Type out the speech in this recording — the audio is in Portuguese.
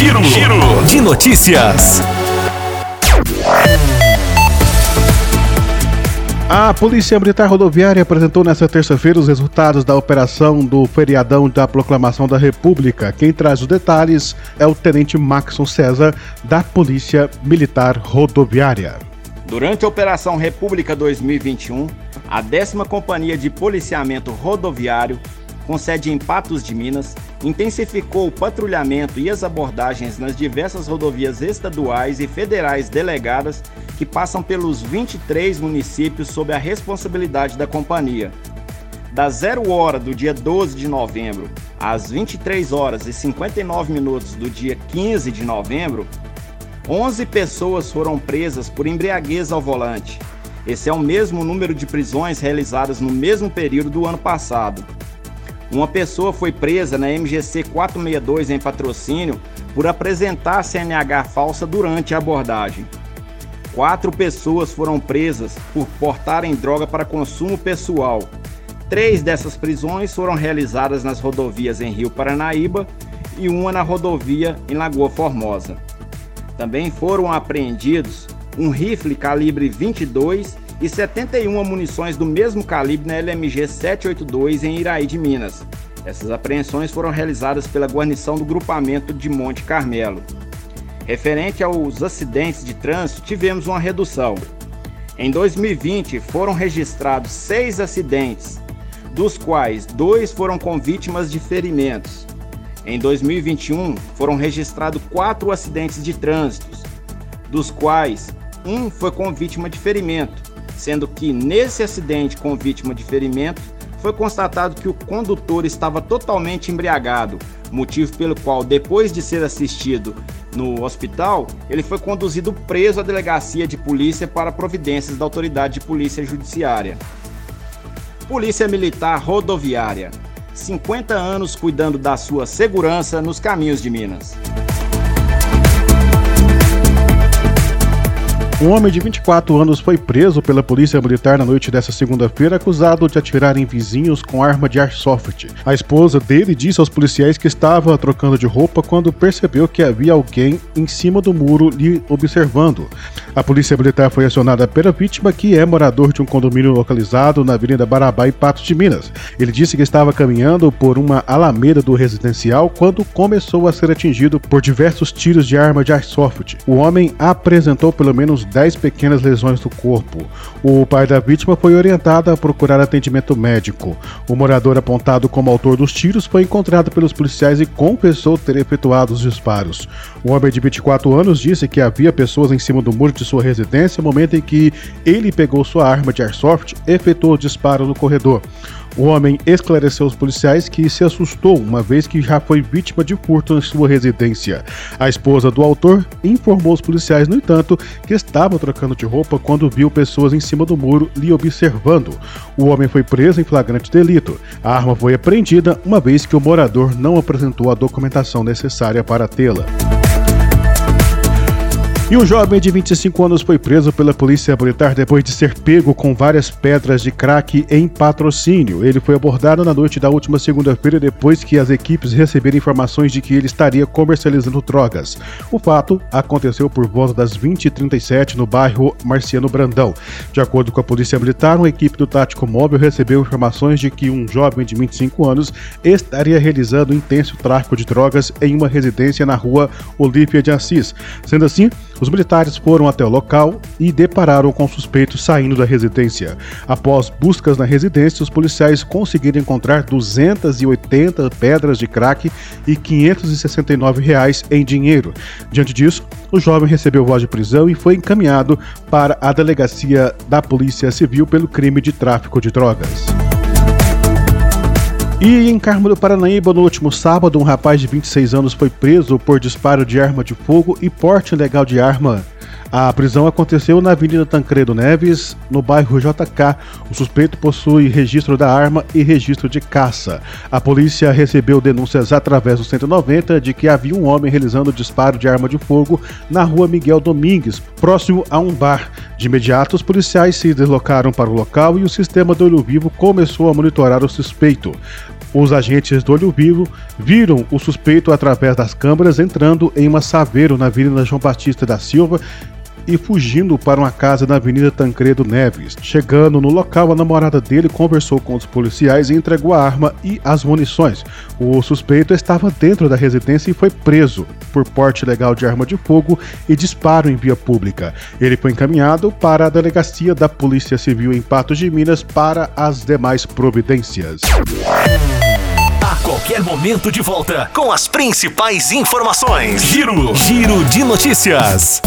Giro, Giro de notícias. A Polícia Militar Rodoviária apresentou nesta terça-feira os resultados da operação do feriadão da Proclamação da República. Quem traz os detalhes é o Tenente Maxon César, da Polícia Militar Rodoviária. Durante a Operação República 2021, a décima Companhia de Policiamento Rodoviário, com sede em Patos de Minas, intensificou o patrulhamento e as abordagens nas diversas rodovias estaduais e federais delegadas que passam pelos 23 municípios sob a responsabilidade da companhia. Da 0 hora do dia 12 de novembro às 23 horas e 59 minutos do dia 15 de novembro, 11 pessoas foram presas por embriaguez ao volante. Esse é o mesmo número de prisões realizadas no mesmo período do ano passado. Uma pessoa foi presa na MGC 462 em patrocínio por apresentar CNH falsa durante a abordagem. Quatro pessoas foram presas por portarem droga para consumo pessoal. Três dessas prisões foram realizadas nas rodovias em Rio Paranaíba e uma na rodovia em Lagoa Formosa. Também foram apreendidos um rifle calibre 22 e 71 munições do mesmo calibre na LMG 782 em Iraí de Minas. Essas apreensões foram realizadas pela guarnição do grupamento de Monte Carmelo. Referente aos acidentes de trânsito, tivemos uma redução. Em 2020, foram registrados seis acidentes, dos quais dois foram com vítimas de ferimentos. Em 2021, foram registrados quatro acidentes de trânsito, dos quais um foi com vítima de ferimento, sendo que nesse acidente com vítima de ferimento foi constatado que o condutor estava totalmente embriagado, motivo pelo qual, depois de ser assistido no hospital, ele foi conduzido preso à delegacia de polícia para providências da autoridade de polícia judiciária. Polícia Militar Rodoviária. 50 anos cuidando da sua segurança nos caminhos de Minas. Um homem de 24 anos foi preso pela polícia militar na noite desta segunda-feira, acusado de atirar em vizinhos com arma de airsoft. A esposa dele disse aos policiais que estava trocando de roupa quando percebeu que havia alguém em cima do muro lhe observando. A polícia militar foi acionada pela vítima, que é morador de um condomínio localizado na Avenida Barabá e Patos de Minas. Ele disse que estava caminhando por uma alameda do residencial quando começou a ser atingido por diversos tiros de arma de airsoft. O homem apresentou pelo menos 10 pequenas lesões no corpo. O pai da vítima foi orientado a procurar atendimento médico. O morador apontado como autor dos tiros foi encontrado pelos policiais e confessou ter efetuado os disparos. O homem de 24 anos disse que havia pessoas em cima do muro de sua residência no momento em que ele pegou sua arma de airsoft e efetuou o disparo no corredor. O homem esclareceu aos policiais que se assustou uma vez que já foi vítima de furto em sua residência. A esposa do autor informou os policiais, no entanto, que estava trocando de roupa quando viu pessoas em cima do muro lhe observando. O homem foi preso em flagrante delito. A arma foi apreendida uma vez que o morador não apresentou a documentação necessária para tê-la. E um jovem de 25 anos foi preso pela polícia militar depois de ser pego com várias pedras de crack em patrocínio. Ele foi abordado na noite da última segunda-feira depois que as equipes receberam informações de que ele estaria comercializando drogas. O fato aconteceu por volta das 20h37 no bairro Marciano Brandão. De acordo com a polícia militar, uma equipe do Tático Móvel recebeu informações de que um jovem de 25 anos estaria realizando intenso tráfico de drogas em uma residência na rua Olívia de Assis. Sendo assim, os militares foram até o local e depararam com o suspeito saindo da residência. Após buscas na residência, os policiais conseguiram encontrar 280 pedras de crack e 569 reais em dinheiro. Diante disso, o jovem recebeu voz de prisão e foi encaminhado para a delegacia da Polícia Civil pelo crime de tráfico de drogas. E em Carmo do Paranaíba, no último sábado, um rapaz de 26 anos foi preso por disparo de arma de fogo e porte ilegal de arma. A prisão aconteceu na Avenida Tancredo Neves, no bairro JK. O suspeito possui registro da arma e registro de caça. A polícia recebeu denúncias através do 190 de que havia um homem realizando disparo de arma de fogo na rua Miguel Domingues, próximo a um bar. De imediato, os policiais se deslocaram para o local e o sistema do olho vivo começou a monitorar o suspeito. Os agentes do Olho Vivo viram o suspeito através das câmeras entrando em uma saveiro na Avenida João Batista da Silva e fugindo para uma casa na Avenida Tancredo Neves. Chegando no local, a namorada dele conversou com os policiais e entregou a arma e as munições. O suspeito estava dentro da residência e foi preso por porte legal de arma de fogo e disparo em via pública. Ele foi encaminhado para a delegacia da Polícia Civil em Patos de Minas para as demais providências. A qualquer momento de volta com as principais informações. Giro, giro de notícias.